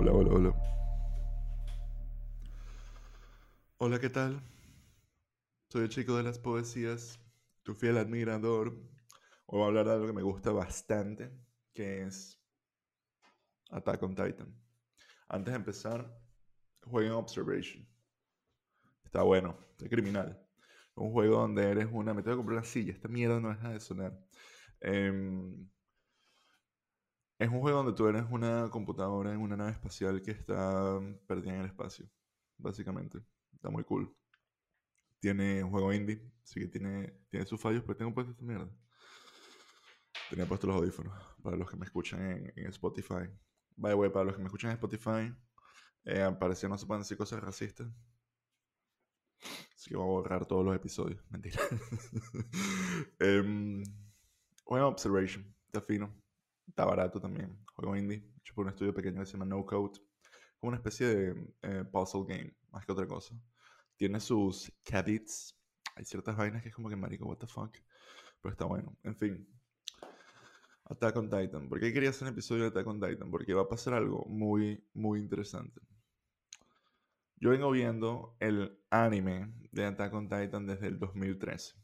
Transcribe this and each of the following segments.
Hola, hola, hola. Hola, ¿qué tal? Soy el chico de las poesías, tu fiel admirador. Hoy voy a hablar de algo que me gusta bastante, que es Attack on Titan. Antes de empezar, jueguen Observation. Está bueno, está criminal. Un juego donde eres una... Me tengo que comprar una silla, esta mierda no deja de sonar. Em, es un juego donde tú eres una computadora en una nave espacial que está perdida en el espacio, básicamente. Está muy cool. Tiene un juego indie, así que tiene, tiene sus fallos, pero tengo puesto esta mierda. Tenía puesto los audífonos para los que me escuchan en, Spotify. By the way, para los que me escuchan en Spotify, eh, parece que no se pueden decir cosas racistas. Así que voy a borrar todos los episodios. Mentira. um, bueno, Observation. Está fino. Está barato también. Juego indie. Hecho por un estudio pequeño que se llama No Code. Como una especie de eh, puzzle game. Más que otra cosa. Tiene sus caveats. Hay ciertas vainas que es como que marico, what the fuck. Pero está bueno. En fin. Attack on Titan. ¿Por qué quería hacer un episodio de Attack on Titan? Porque va a pasar algo muy, muy interesante. Yo vengo viendo el anime de Attack on Titan desde el 2013.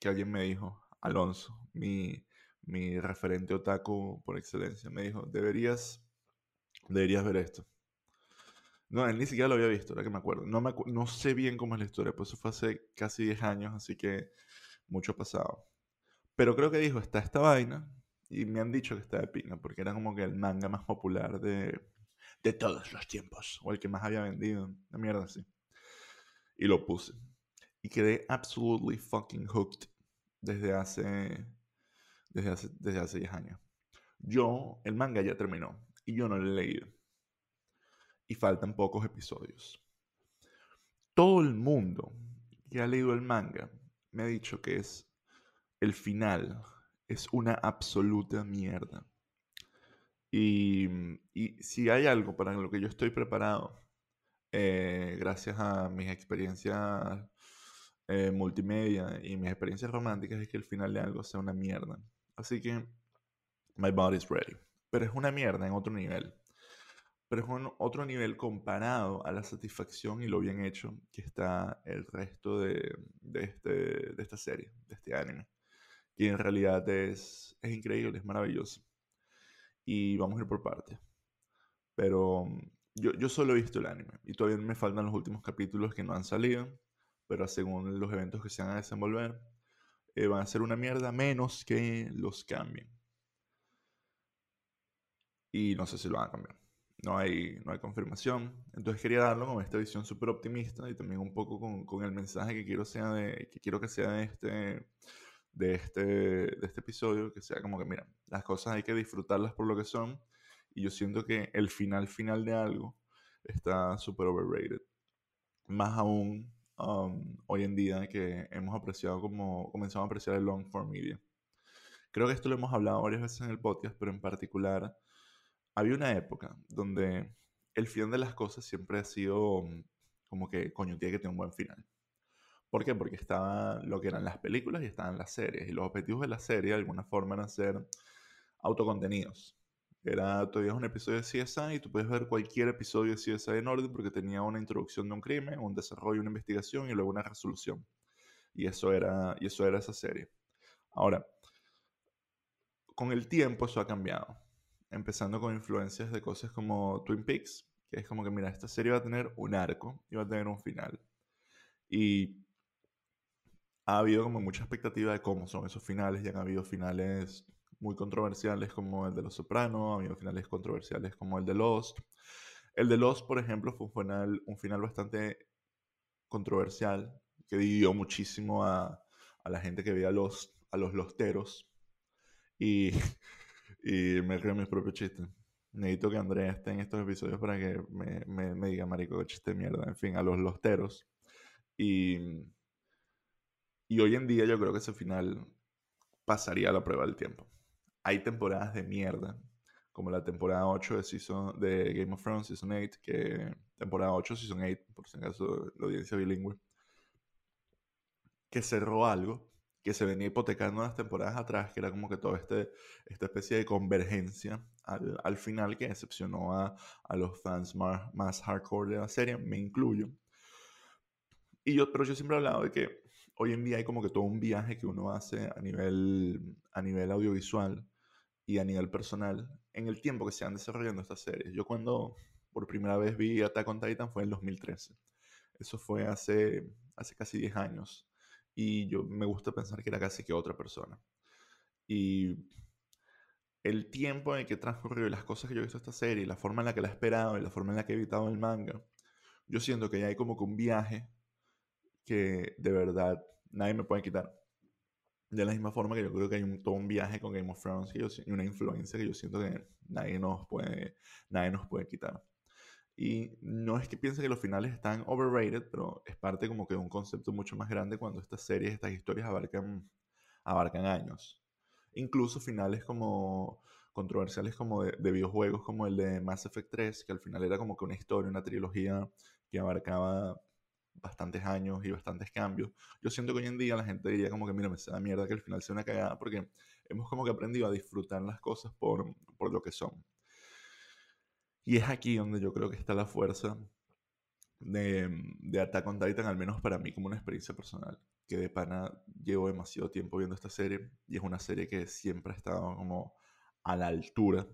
Que alguien me dijo, Alonso, mi, mi referente otaku por excelencia, me dijo, deberías, deberías ver esto. No, él ni siquiera lo había visto, ahora que me acuerdo. No, me no sé bien cómo es la historia, pues eso fue hace casi 10 años, así que mucho pasado. Pero creo que dijo, está esta vaina, y me han dicho que está de pinga, porque era como que el manga más popular de, de todos los tiempos, o el que más había vendido, de mierda así. Y lo puse. Y quedé absolutely fucking hooked desde hace, desde hace, desde hace 10 años. Yo, el manga ya terminó, y yo no lo he leído. Y faltan pocos episodios. Todo el mundo que ha leído el manga me ha dicho que es el final es una absoluta mierda. Y, y si hay algo para lo que yo estoy preparado, eh, gracias a mis experiencias eh, multimedia y mis experiencias románticas, es que el final de algo sea una mierda. Así que, my body's ready. Pero es una mierda en otro nivel. Pero es un otro nivel comparado a la satisfacción y lo bien hecho que está el resto de, de, este, de esta serie, de este anime. Que en realidad es, es increíble, es maravilloso. Y vamos a ir por partes. Pero yo, yo solo he visto el anime y todavía me faltan los últimos capítulos que no han salido. Pero según los eventos que se van a desenvolver, eh, van a ser una mierda menos que los cambien. Y no sé si lo van a cambiar. No hay, no hay confirmación. Entonces quería darlo con esta visión súper optimista y también un poco con, con el mensaje que quiero, sea de, que quiero que sea de este, de, este, de este episodio, que sea como que, mira, las cosas hay que disfrutarlas por lo que son. Y yo siento que el final final de algo está súper overrated. Más aún um, hoy en día que hemos apreciado como comenzamos a apreciar el long form media. Creo que esto lo hemos hablado varias veces en el podcast, pero en particular había una época donde el final de las cosas siempre ha sido um, como que, coño, tiene que tener un buen final. ¿Por qué? Porque estaba lo que eran las películas y estaban las series. Y los objetivos de la serie, de alguna forma, eran ser autocontenidos. Era, tú veías un episodio de CSI y tú puedes ver cualquier episodio de CSI en orden porque tenía una introducción de un crimen, un desarrollo, una investigación y luego una resolución. Y eso era, y eso era esa serie. Ahora, con el tiempo eso ha cambiado. Empezando con influencias de cosas como Twin Peaks, que es como que, mira, esta serie va a tener un arco y va a tener un final. Y ha habido como mucha expectativa de cómo son esos finales. Ya han habido finales muy controversiales como el de Los Sopranos, ha habido finales controversiales como el de Lost. El de Lost, por ejemplo, fue un final, un final bastante controversial que dividió muchísimo a, a la gente que veía Lost, a los losteros. Y, y me creo mis propios chistes. Necesito que Andrea esté en estos episodios para que me, me, me diga, marico, que chiste de mierda. En fin, a los losteros. Y, y hoy en día yo creo que ese final pasaría a la prueba del tiempo. Hay temporadas de mierda, como la temporada 8 de, season, de Game of Thrones, Season 8, que temporada 8, Season 8, por si acaso la audiencia bilingüe, que cerró algo que se venía hipotecando las temporadas atrás, que era como que toda este, esta especie de convergencia al, al final que decepcionó a, a los fans más, más, hardcore de la serie, me incluyo. Y yo, pero yo siempre he hablado de que hoy en día hay como que todo un viaje que uno hace a nivel, a nivel audiovisual y a nivel personal en el tiempo que se han desarrollando estas series. Yo cuando por primera vez vi Attack on Titan fue en 2013. Eso fue hace, hace casi 10 años. Y yo me gusta pensar que era casi que otra persona. Y el tiempo en el que transcurrió y las cosas que yo he visto esta serie, la forma en la que la he esperado y la forma en la que he evitado el manga, yo siento que ya hay como que un viaje que de verdad nadie me puede quitar. De la misma forma que yo creo que hay un, todo un viaje con Game of Thrones y una influencia que yo siento que nadie nos puede, nadie nos puede quitar. Y no es que piense que los finales están overrated, pero es parte como que de un concepto mucho más grande cuando estas series, estas historias abarcan, abarcan años. Incluso finales como controversiales como de, de, videojuegos como el de Mass Effect 3, que al final era como que una historia, una trilogía que abarcaba bastantes años y bastantes cambios. Yo siento que hoy en día la gente diría como que, mira, me da mierda que el final sea una cagada, porque hemos como que aprendido a disfrutar las cosas por, por lo que son. Y es aquí donde yo creo que está la fuerza de, de Attack on Titan, al menos para mí como una experiencia personal. Que de pana llevo demasiado tiempo viendo esta serie y es una serie que siempre ha estado como a la altura.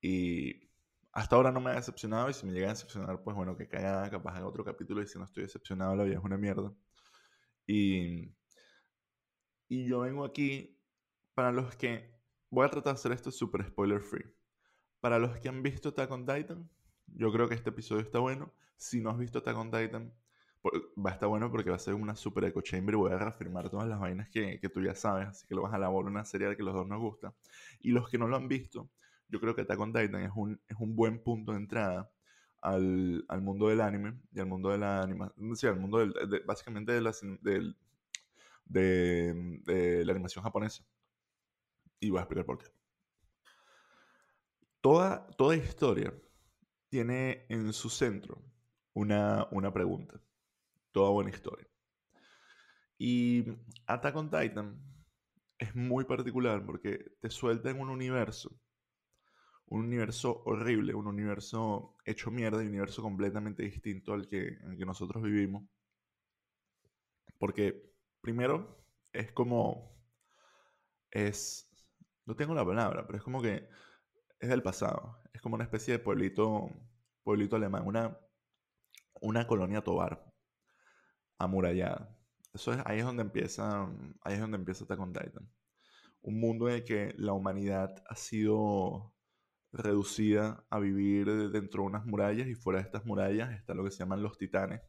Y hasta ahora no me ha decepcionado y si me llega a decepcionar, pues bueno, que caiga capaz en otro capítulo y si no estoy decepcionado, la vida es una mierda. Y, y yo vengo aquí para los que... Voy a tratar de hacer esto súper spoiler free. Para los que han visto Attack on Titan, yo creo que este episodio está bueno. Si no has visto Attack on Titan, va a estar bueno porque va a ser una super echo chamber y voy a reafirmar todas las vainas que, que tú ya sabes. Así que lo vas a elaborar una serie que los dos nos gusta. Y los que no lo han visto, yo creo que Attack on Titan es un, es un buen punto de entrada al, al, mundo del anime y al mundo de la animación. Sí, al mundo básicamente de la, de, de la animación japonesa. Y voy a explicar por qué. Toda, toda historia tiene en su centro una, una pregunta. Toda buena historia. Y Attack on Titan es muy particular porque te suelta en un universo, un universo horrible, un universo hecho mierda, un universo completamente distinto al que, que nosotros vivimos. Porque, primero, es como. Es. No tengo la palabra, pero es como que es del pasado. Es como una especie de pueblito, pueblito alemán, una, una colonia tobar amurallada. Eso es, ahí es donde empieza, ahí es donde empieza Attack on Titan. Un mundo en el que la humanidad ha sido reducida a vivir dentro de unas murallas y fuera de estas murallas está lo que se llaman los titanes,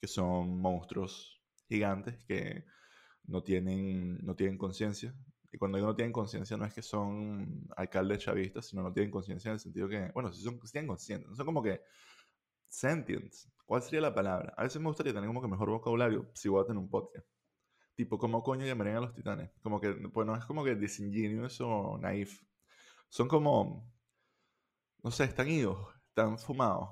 que son monstruos gigantes que no tienen, no tienen conciencia, y cuando ellos no tienen conciencia, no es que son alcaldes chavistas, sino no tienen conciencia en el sentido que, bueno, si son, si tienen conciencia, no son como que sentients. ¿Cuál sería la palabra? A veces me gustaría tener como que mejor vocabulario si voy a tener un podcast. Tipo, ¿cómo coño llamarían a los titanes? Como que, pues no es como que disingenuous o naif. Son como, no sé, están idos, están fumados.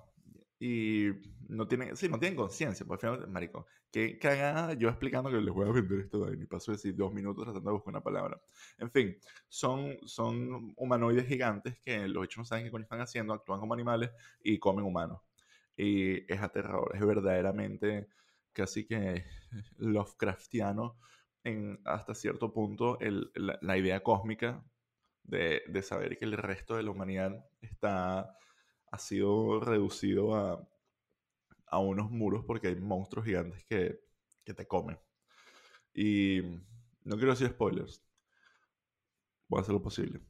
Y no tienen, sí, no tienen conciencia, por al marico, qué cagada yo explicando que les voy a vender esto de y paso de decir dos minutos tratando de buscar una palabra. En fin, son, son humanoides gigantes que los hechos no saben qué coño están haciendo, actúan como animales y comen humanos. Y es aterrador, es verdaderamente casi que Lovecraftiano en hasta cierto punto el, la, idea cósmica de, saber que el resto de la humanidad está ha sido reducido a, a unos muros porque hay monstruos gigantes que, que te comen. Y no quiero decir spoilers. Voy a hacer lo posible.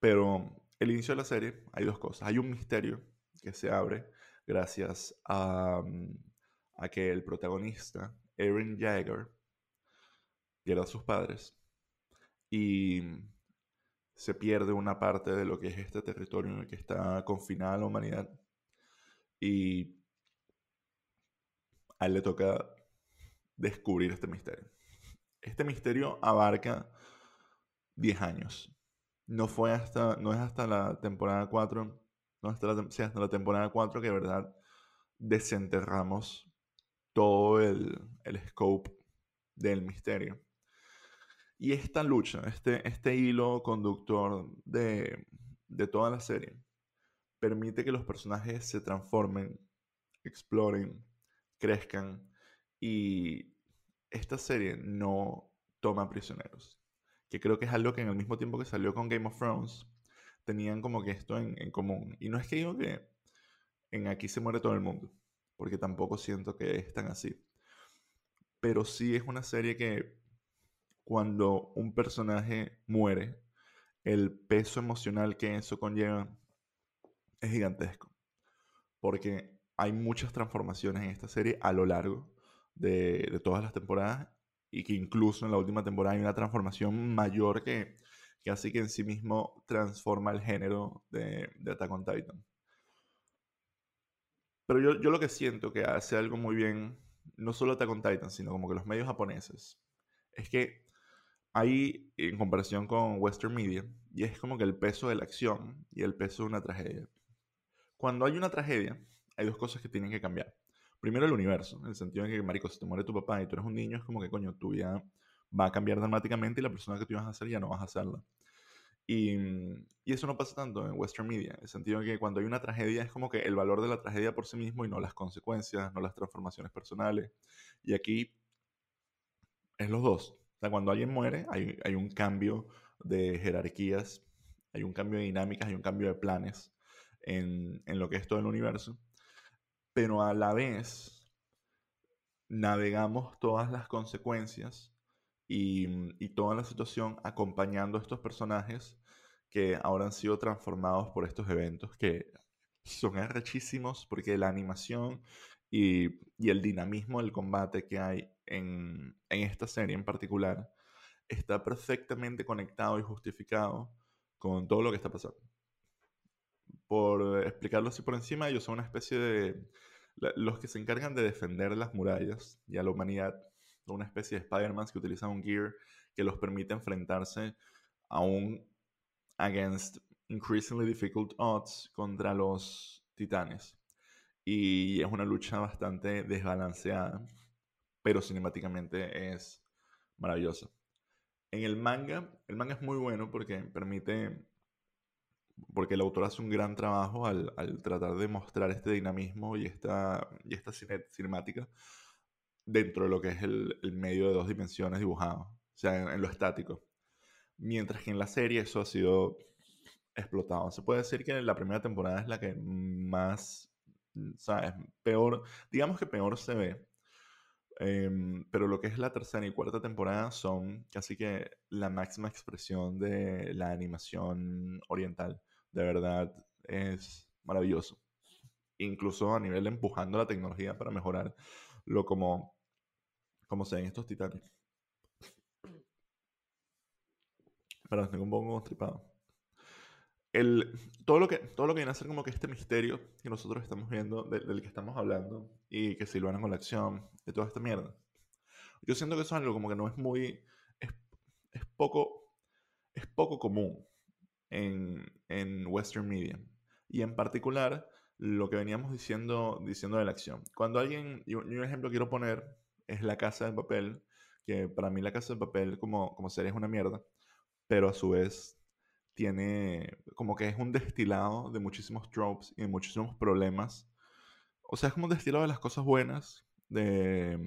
Pero el inicio de la serie hay dos cosas. Hay un misterio que se abre gracias a, a que el protagonista, Eren Jagger, pierde a sus padres. Y se pierde una parte de lo que es este territorio en el que está confinada la humanidad. Y a él le toca descubrir este misterio. Este misterio abarca 10 años. No fue hasta, no es hasta la temporada 4, no hasta la, temporada 4 que de verdad desenterramos todo el, el scope del misterio. Y esta lucha, este, este hilo conductor de, de toda la serie, permite que los personajes se transformen, exploren, crezcan y esta serie no toma prisioneros. Que creo que es algo que en el mismo tiempo que salió con Game of Thrones, tenían como que esto en, común. Y no es que digo que en aquí se muere todo el mundo, porque tampoco siento que es tan así. Pero sí es una serie que cuando un personaje muere, el peso emocional que eso conlleva es gigantesco. Porque hay muchas transformaciones en esta serie a lo largo de, todas las temporadas y que incluso en la última temporada hay una transformación mayor que, que así que en sí mismo transforma el género de, de Attack on Titan. Pero yo, yo, lo que siento que hace algo muy bien, no solo Attack on Titan, sino como que los medios japoneses, es que hay, en comparación con Western Media, y es como que el peso de la acción y el peso de una tragedia. Cuando hay una tragedia, hay dos cosas que tienen que cambiar. Primero, el universo, en el sentido de que, marico, si te muere tu papá y tú eres un niño, es como que, coño, tu vida va a cambiar dramáticamente y la persona que tú ibas a ser ya no vas a hacerla. Y, y, eso no pasa tanto en Western Media, en el sentido de que cuando hay una tragedia es como que el valor de la tragedia por sí mismo y no las consecuencias, no las transformaciones personales. Y aquí es los dos. O sea, cuando alguien muere hay, hay un cambio de jerarquías, hay un cambio de dinámicas, hay un cambio de planes en, en lo que es todo el universo. Pero a la vez navegamos todas las consecuencias y, y, toda la situación acompañando a estos personajes que ahora han sido transformados por estos eventos que son arrechísimos porque la animación y, y el dinamismo del combate que hay en, esta serie en particular está perfectamente conectado y justificado con todo lo que está pasando. Por explicarlo así por encima, ellos son una especie de... Los que se encargan de defender las murallas y a la humanidad una especie de Spider-Man que utilizan un gear que los permite enfrentarse a un against increasingly difficult odds contra los titanes. Y es una lucha bastante desbalanceada, pero cinemáticamente es maravillosa. En el manga, el manga es muy bueno porque permite, porque el autor hace un gran trabajo al, al tratar de mostrar este dinamismo y esta, y esta cinemática dentro de lo que es el, el medio de dos dimensiones dibujado, o sea, en, lo estático. Mientras que en la serie eso ha sido explotado. Se puede decir que la primera temporada es la que más, ¿sabes? Peor, digamos que peor se ve. Eh, pero lo que es la tercera y cuarta temporada son casi que la máxima expresión de la animación oriental. De verdad, es maravilloso. Incluso a nivel empujando la tecnología para mejorar lo como como se ven estos titanes. Perdón, tengo un poco constipado. El, todo, lo que, todo lo que viene a ser como que este misterio que nosotros estamos viendo, del, que estamos hablando, y que si lo van con la acción, de toda esta mierda. Yo siento que eso es algo como que no es muy. Es, es poco. Es poco común en, en Western Media. Y en particular, lo que veníamos diciendo, diciendo de la acción. Cuando alguien. Y un ejemplo quiero poner es La Casa de Papel, que para mí La Casa de Papel como, como serie es una mierda, pero a su vez tiene como que es un destilado de muchísimos tropes y de muchísimos problemas. O sea, es como un destilado de las cosas buenas de,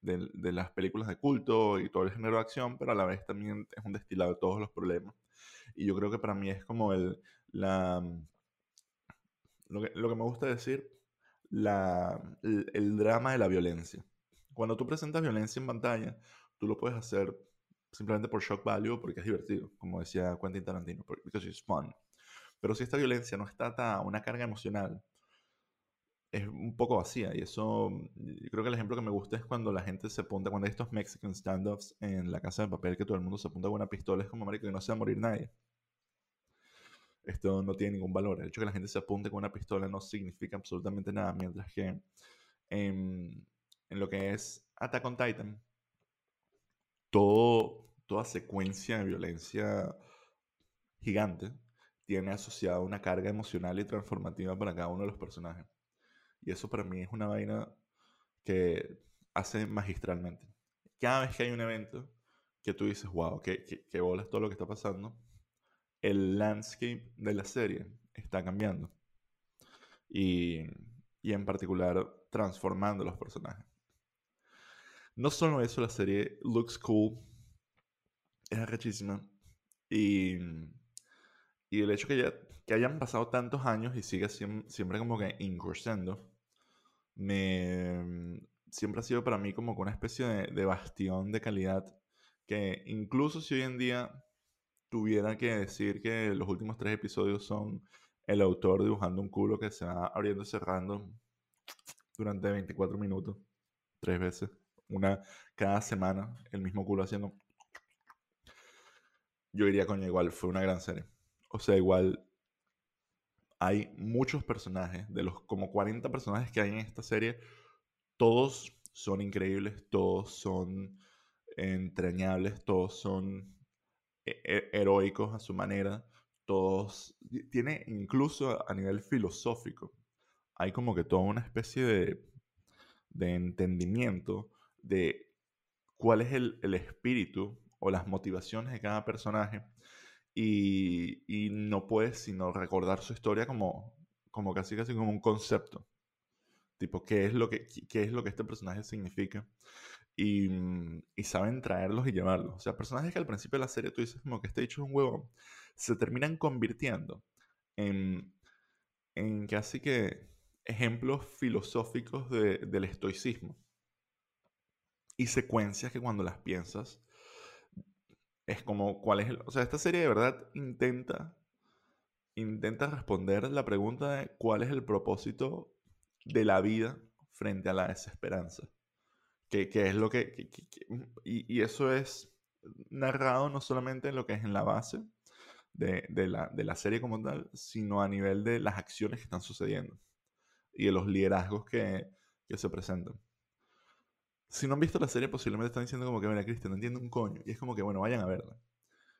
de, de, las películas de culto y todo el género de acción, pero a la vez también es un destilado de todos los problemas. Y yo creo que para mí es como el, la, lo, que, lo que me gusta decir, la, el, el drama de la violencia. Cuando tú presentas violencia en pantalla, tú lo puedes hacer simplemente por shock value porque es divertido, como decía Quentin Tarantino, because it's fun. Pero si esta violencia no está a una carga emocional, es un poco vacía. Y eso, yo creo que el ejemplo que me gusta es cuando la gente se apunta, cuando hay estos Mexican standoffs en la casa de papel, que todo el mundo se apunta con una pistola, es como, marico, que no se va a morir nadie. Esto no tiene ningún valor. El hecho de que la gente se apunte con una pistola no significa absolutamente nada, mientras que en en lo que es Attack on Titan, todo, toda secuencia de violencia gigante tiene asociada una carga emocional y transformativa para cada uno de los personajes. Y eso para mí es una vaina que hace magistralmente. Cada vez que hay un evento que tú dices, wow, qué, qué, qué bolas todo lo que está pasando, el landscape de la serie está cambiando. Y, y en particular transformando los personajes. No solo eso, la serie looks cool, es arrechísima. Y, y el hecho que, ya, que hayan pasado tantos años y siga siempre, como que incursiendo, me, siempre ha sido para mí como una especie de, de bastión de calidad que incluso si hoy en día tuviera que decir que los últimos tres episodios son el autor dibujando un culo que se va abriendo y cerrando durante 24 minutos, tres veces, una cada semana, el mismo culo haciendo. Yo diría, coño, igual fue una gran serie. O sea, igual hay muchos personajes, de los como 40 personajes que hay en esta serie, todos son increíbles, todos son entrañables, todos son eh, heroicos a su manera, todos, tiene incluso a nivel filosófico, hay como que toda una especie de, de entendimiento de cuál es el, el, espíritu o las motivaciones de cada personaje y, y, no puedes sino recordar su historia como, como casi casi como un concepto. Tipo, ¿qué es lo que, qué es lo que este personaje significa? y, mm, y, saben traerlos y llevarlos. O sea, personajes que al principio de la serie tú dices como que este dicho es un huevo, se terminan convirtiendo en, en casi que ejemplos filosóficos de, del estoicismo. Y secuencias que cuando las piensas es como cuál es el... O sea, esta serie de verdad intenta intenta responder la pregunta de cuál es el propósito de la vida frente a la desesperanza. Que, es lo que... y, eso es narrado no solamente en lo que es en la base de, la, de, la, serie como tal, sino a nivel de las acciones que están sucediendo y de los liderazgos que, que se presentan. Si no han visto la serie, posiblemente están diciendo como que, mira, Cristian, no entiendo un coño. Y es como que, bueno, vayan a verla.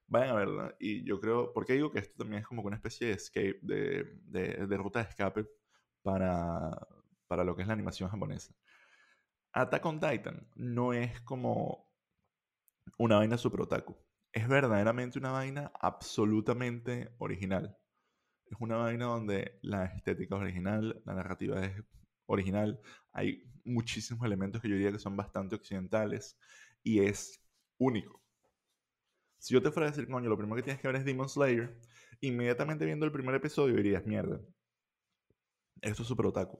Vayan a verla. Y yo creo, porque digo que esto también es como una especie de escape, de, de, de ruta de escape para, para lo que es la animación japonesa. Attack on Titan no es como una vaina super otaku. Es verdaderamente una vaina absolutamente original. Es una vaina donde la estética es original, la narrativa es original. Hay muchísimos elementos que yo diría que son bastante occidentales y es único. Si yo te fuera a decir, coño, lo primero que tienes que ver es Demon Slayer, inmediatamente viendo el primer episodio dirías, mierda, esto es super otaku.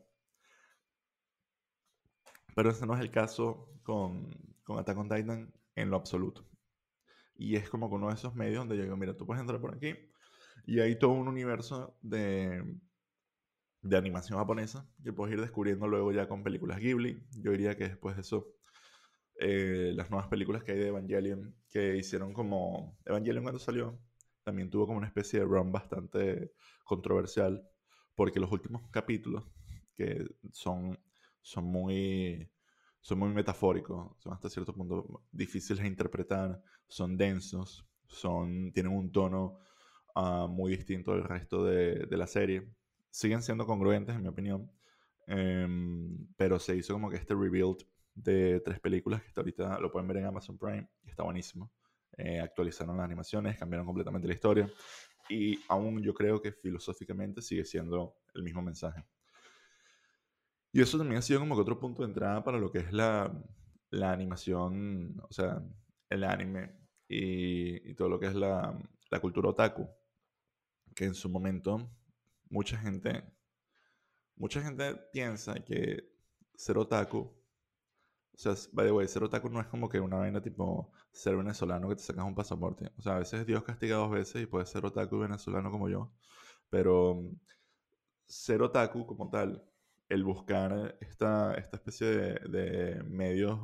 Pero ese no es el caso con, con Attack on Titan en lo absoluto. Y es como con uno de esos medios donde yo digo, mira, tú puedes entrar por aquí y hay todo un universo de, de animación japonesa que puedes ir descubriendo luego ya con películas Ghibli. Yo diría que después de eso, eh, las nuevas películas que hay de Evangelion, que hicieron como... Evangelion cuando salió, también tuvo como una especie de run bastante controversial, porque los últimos capítulos, que son son muy, son muy metafóricos, son hasta cierto punto difíciles de interpretar, son densos, son, tienen un tono ah, muy distinto del resto de, de, la serie. Siguen siendo congruentes, en mi opinión, em, pero se hizo como que este rebuild de tres películas que hasta ahorita lo pueden ver en Amazon Prime y está buenísimo. Eh, actualizaron las animaciones, cambiaron completamente la historia y aún yo creo que filosóficamente sigue siendo el mismo mensaje. Y eso también ha sido como que otro punto de entrada para lo que es la, la animación, o sea, el anime y, y todo lo que es la, la, cultura otaku. Que en su momento mucha gente, mucha gente piensa que ser otaku, o sea, by the way, ser otaku no es como que una vaina tipo ser venezolano que te sacas un pasaporte. O sea, a veces Dios castiga dos veces y puedes ser otaku y venezolano como yo. Pero ser otaku como tal el buscar esta, esta especie de, medios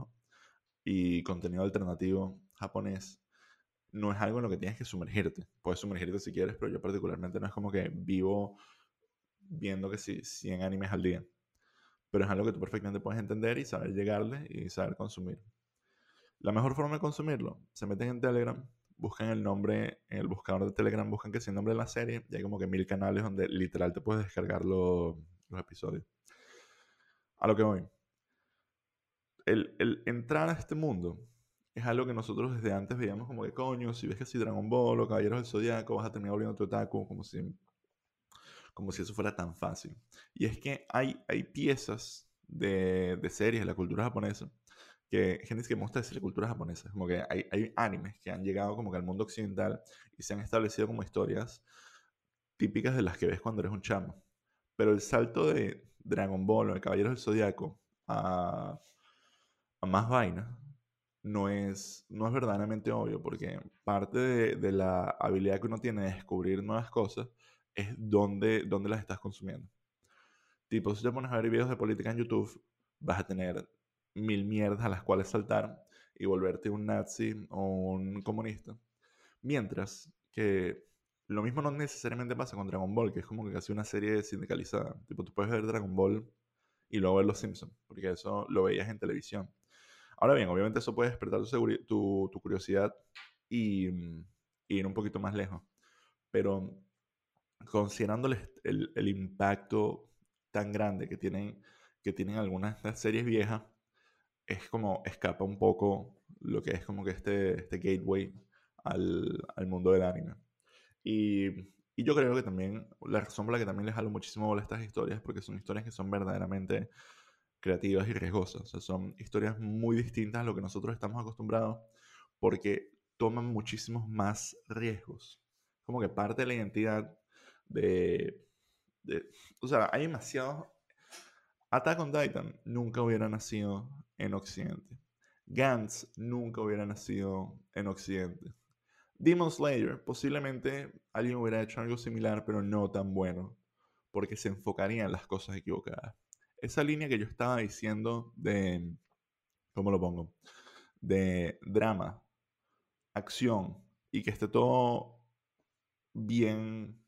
y contenido alternativo japonés no es algo en lo que tienes que sumergirte. Puedes sumergirte si quieres, pero yo particularmente no es como que vivo viendo que si 100 animes al día. Pero es algo que tú perfectamente puedes entender y saber llegarle y saber consumir. La mejor forma de consumirlo, se meten en Telegram, buscan el nombre en el buscador de Telegram, buscan que sea el nombre de la serie y hay como que mil canales donde literal te puedes descargar los episodios a lo que voy. El, el, entrar a este mundo es algo que nosotros desde antes veíamos como que coño, si ves que si Dragon Ball o Caballeros del Zodiaco vas a terminar volviendo tu otaku, como si, como si eso fuera tan fácil. Y es que hay, hay piezas de, de series de la cultura japonesa que gente que gusta decir la cultura japonesa, como que hay, hay animes que han llegado como que al mundo occidental y se han establecido como historias típicas de las que ves cuando eres un chamo. Pero el salto de Dragon Ball o de Caballeros del Zodiaco a, a más vainas no es, no es verdaderamente obvio, porque parte de, la habilidad que uno tiene de descubrir nuevas cosas es dónde, dónde las estás consumiendo. Tipo, si te pones a ver videos de política en YouTube, vas a tener mil mierdas a las cuales saltar y volverte un nazi o un comunista. Mientras que lo mismo no necesariamente pasa con Dragon Ball, que es como que casi una serie sindicalizada. Tipo, tú puedes ver Dragon Ball y luego ver Los Simpsons, porque eso lo veías en televisión. Ahora bien, obviamente eso puede despertar tu, curiosidad y, ir un poquito más lejos. Pero considerando el, impacto tan grande que tienen, que tienen algunas de las series viejas, es como escapa un poco lo que es como que este, este gateway al, al mundo del anime. Y, y, yo creo que también, la razón por la que también les jalo muchísimo bola estas historias, porque son historias que son verdaderamente creativas y riesgosas. O sea, son historias muy distintas a lo que nosotros estamos acostumbrados, porque toman muchísimos más riesgos. Como que parte de la identidad de... o sea, hay demasiados... Attack on Titan nunca hubiera nacido en Occidente. Gantz nunca hubiera nacido en Occidente. Demon Slayer, posiblemente alguien hubiera hecho algo similar, pero no tan bueno, porque se enfocaría en las cosas equivocadas esa línea que yo estaba diciendo de, ¿cómo lo pongo? De drama, acción y que esté todo bien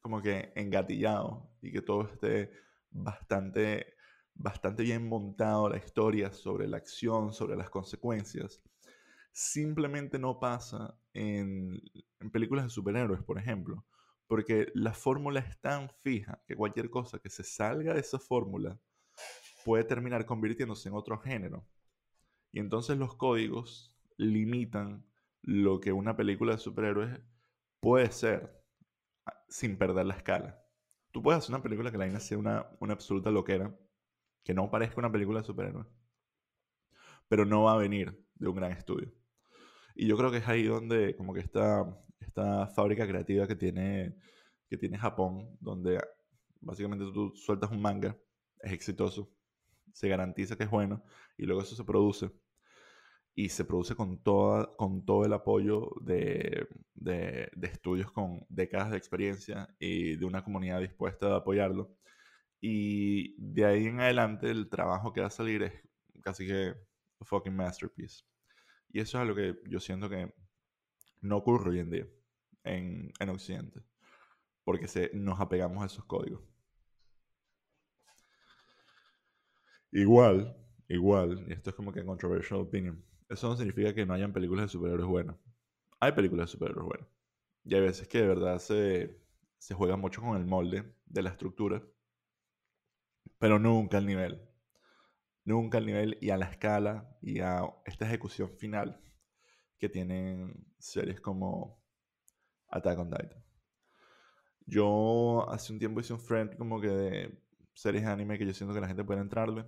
como que engatillado y que todo esté bastante, bastante bien montado la historia sobre la acción, sobre las consecuencias. Simplemente no pasa en, en películas de superhéroes, por ejemplo porque la fórmula es tan fija que cualquier cosa que se salga de esa fórmula puede terminar convirtiéndose en otro género. Y entonces los códigos limitan lo que una película de superhéroes puede ser sin perder la escala. Tú puedes hacer una película que la vaina sea una, una absoluta loquera, que no parezca una película de superhéroes, pero no va a venir de un gran estudio. Y yo creo que es ahí donde como que esta, esta fábrica creativa que tiene, que tiene Japón, donde básicamente tú sueltas un manga, es exitoso, se garantiza que es bueno, y luego eso se produce. Y se produce con, toda, con todo el apoyo de, de, de estudios con décadas de experiencia y de una comunidad dispuesta a apoyarlo. Y de ahí en adelante el trabajo que va a salir es casi que fucking masterpiece. Y eso es algo que yo siento que no ocurre hoy en día en, en Occidente, porque se, nos apegamos a esos códigos. Igual, igual, y esto es como que controversial opinion, eso no significa que no hayan películas de superhéroes buenas. Hay películas de superhéroes buenas. Y hay veces que de verdad se, se juega mucho con el molde de la estructura, pero nunca al nivel nunca al nivel y a la escala y a esta ejecución final que tienen series como Attack on Titan. Yo hace un tiempo hice un friend como que de series de anime que yo siento que la gente puede entrarle.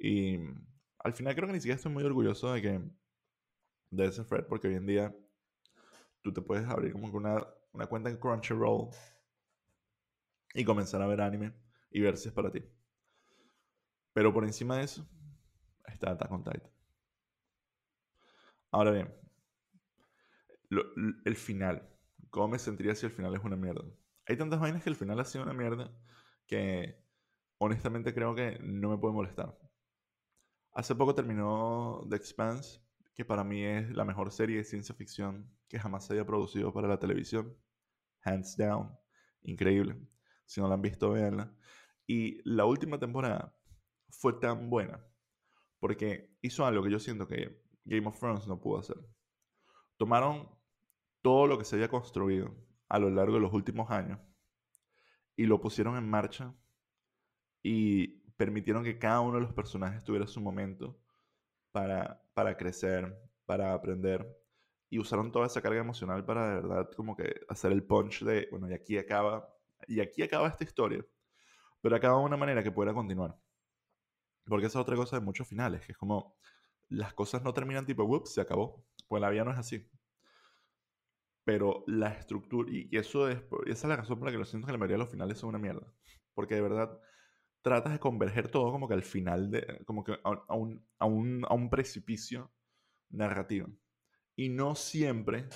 Y al final creo que ni siquiera estoy muy orgulloso de que de ese friend porque hoy en día tú te puedes abrir como que una, una cuenta en Crunchyroll y comenzar a ver anime y ver si es para ti. Pero por encima de eso está Attack on Titan. Ahora bien, el final. ¿Cómo me sentiría si el final es una mierda? Hay tantas vainas que el final ha sido una mierda que honestamente creo que no me puede molestar. Hace poco terminó The Expanse, que para mí es la mejor serie de ciencia ficción que jamás se haya producido para la televisión. Hands down. Increíble. Si no la han visto, véanla. Y la última temporada fue tan buena porque hizo algo que yo siento que Game of Thrones no pudo hacer. Tomaron todo lo que se había construido a lo largo de los últimos años y lo pusieron en marcha y permitieron que cada uno de los personajes tuviera su momento para, para crecer, para aprender. Y usaron toda esa carga emocional para de verdad como que hacer el punch de, bueno, y aquí acaba, y aquí acaba esta historia. Pero acaba de una manera que pueda continuar. Porque esa es otra cosa de muchos finales, que es como las cosas no terminan tipo, ups, se acabó. Pues la vida no es así. Pero la estructura, y eso es, esa es la razón por la que lo siento que la mayoría de los finales son una mierda. Porque de verdad tratas de converger todo como que al final, de, como que a, un, a, un, a un precipicio narrativo. Y no siempre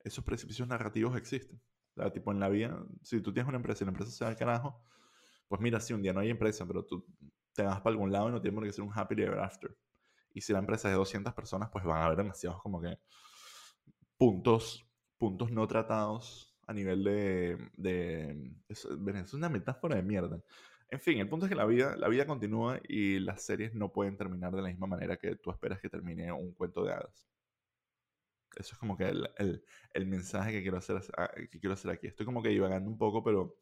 esos precipicios narrativos existen. O sea, tipo en la vida, si tú tienes una empresa y la empresa se va al carajo, pues mira, si un día no hay empresa, pero tú te vas para algún lado y no tiene por qué ser un happy ever after. Y si la empresa es de 200 personas, pues van a haber demasiados como que puntos, puntos no tratados a nivel de... de es, es una metáfora de mierda. En fin, el punto es que la vida, la vida continúa y las series no pueden terminar de la misma manera que tú esperas que termine un cuento de hadas. Eso es como que el, el, mensaje que quiero, hacer, ah, que quiero hacer aquí. Estoy como que divagando un poco, pero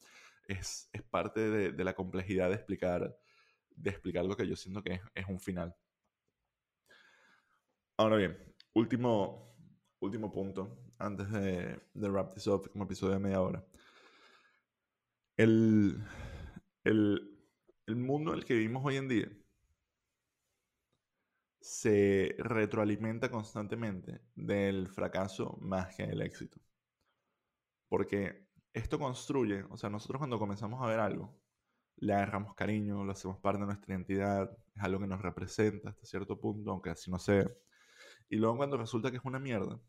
es, es parte de, la complejidad de explicar, de explicar lo que yo siento que es, es un final. Ahora bien, último, último punto antes de, de wrap this up como episodio de media hora. El, el, el mundo en el que vivimos hoy en día se retroalimenta constantemente del fracaso más que del éxito. Porque esto construye, o sea, nosotros cuando comenzamos a ver algo, le agarramos cariño, lo hacemos parte de nuestra identidad, es algo que nos representa hasta cierto punto, aunque así no sea. Y luego cuando resulta que es una mierda,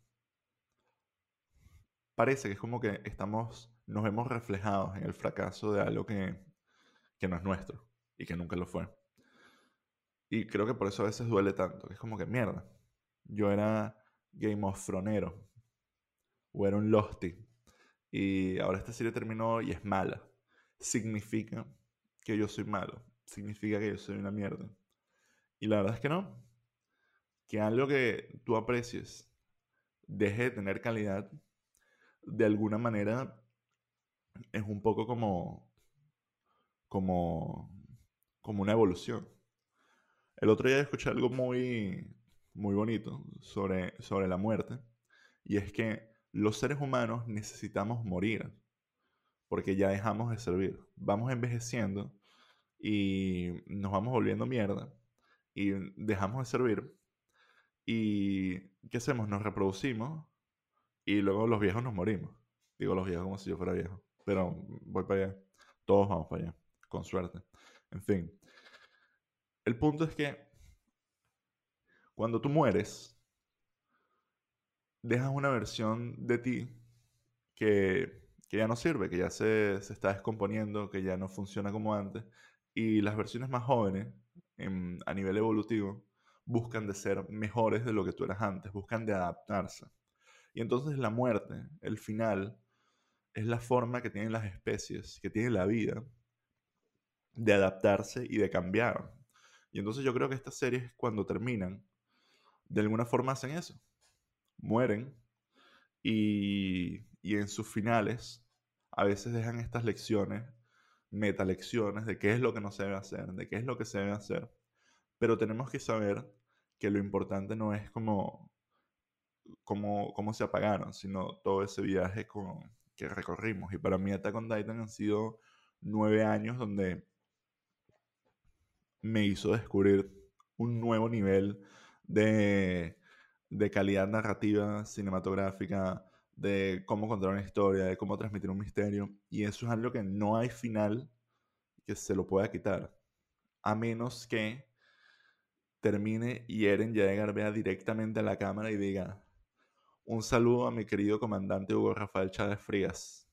parece que es como que estamos, nos vemos reflejados en el fracaso de algo que, que no es nuestro y que nunca lo fue. Y creo que por eso a veces duele tanto, que es como que mierda. Yo era Game of Thronero o era un Losty y ahora esta serie terminó y es mala. Significa que yo soy malo, significa que yo soy una mierda. Y la verdad es que no. Que algo que tú aprecies deje de tener calidad, de alguna manera es un poco como como, como una evolución. El otro día escuché algo muy, muy bonito sobre, sobre la muerte, y es que los seres humanos necesitamos morir, porque ya dejamos de servir. Vamos envejeciendo y nos vamos volviendo mierda, y dejamos de servir. ¿Y qué hacemos? Nos reproducimos y luego los viejos nos morimos. Digo los viejos como si yo fuera viejo, pero voy para allá. Todos vamos para allá con suerte. En fin. El punto es que cuando tú mueres, dejas una versión de ti que, que ya no sirve, que ya se, se, está descomponiendo, que ya no funciona como antes. Y las versiones más jóvenes, en, a nivel evolutivo, buscan de ser mejores de lo que tú eras antes, buscan de adaptarse. Y entonces la muerte, el final, es la forma que tienen las especies, que tiene la vida, de adaptarse y de cambiar. Y entonces yo creo que estas series cuando terminan, de alguna forma hacen eso. Mueren y, y en sus finales a veces dejan estas lecciones, metalecciones de qué es lo que no se debe hacer, de qué es lo que se debe hacer. Pero tenemos que saber que lo importante no es como cómo, se apagaron, sino todo ese viaje que recorrimos. Y para mí Attack on Titan han sido nueve años donde me hizo descubrir un nuevo nivel de, de calidad narrativa, cinematográfica, de cómo contar una historia, de cómo transmitir un misterio. Y eso es algo que no hay final que se lo pueda quitar. A menos que termine y Eren Jaeger vea directamente a la cámara y diga, un saludo a mi querido comandante Hugo Rafael Chávez Frías.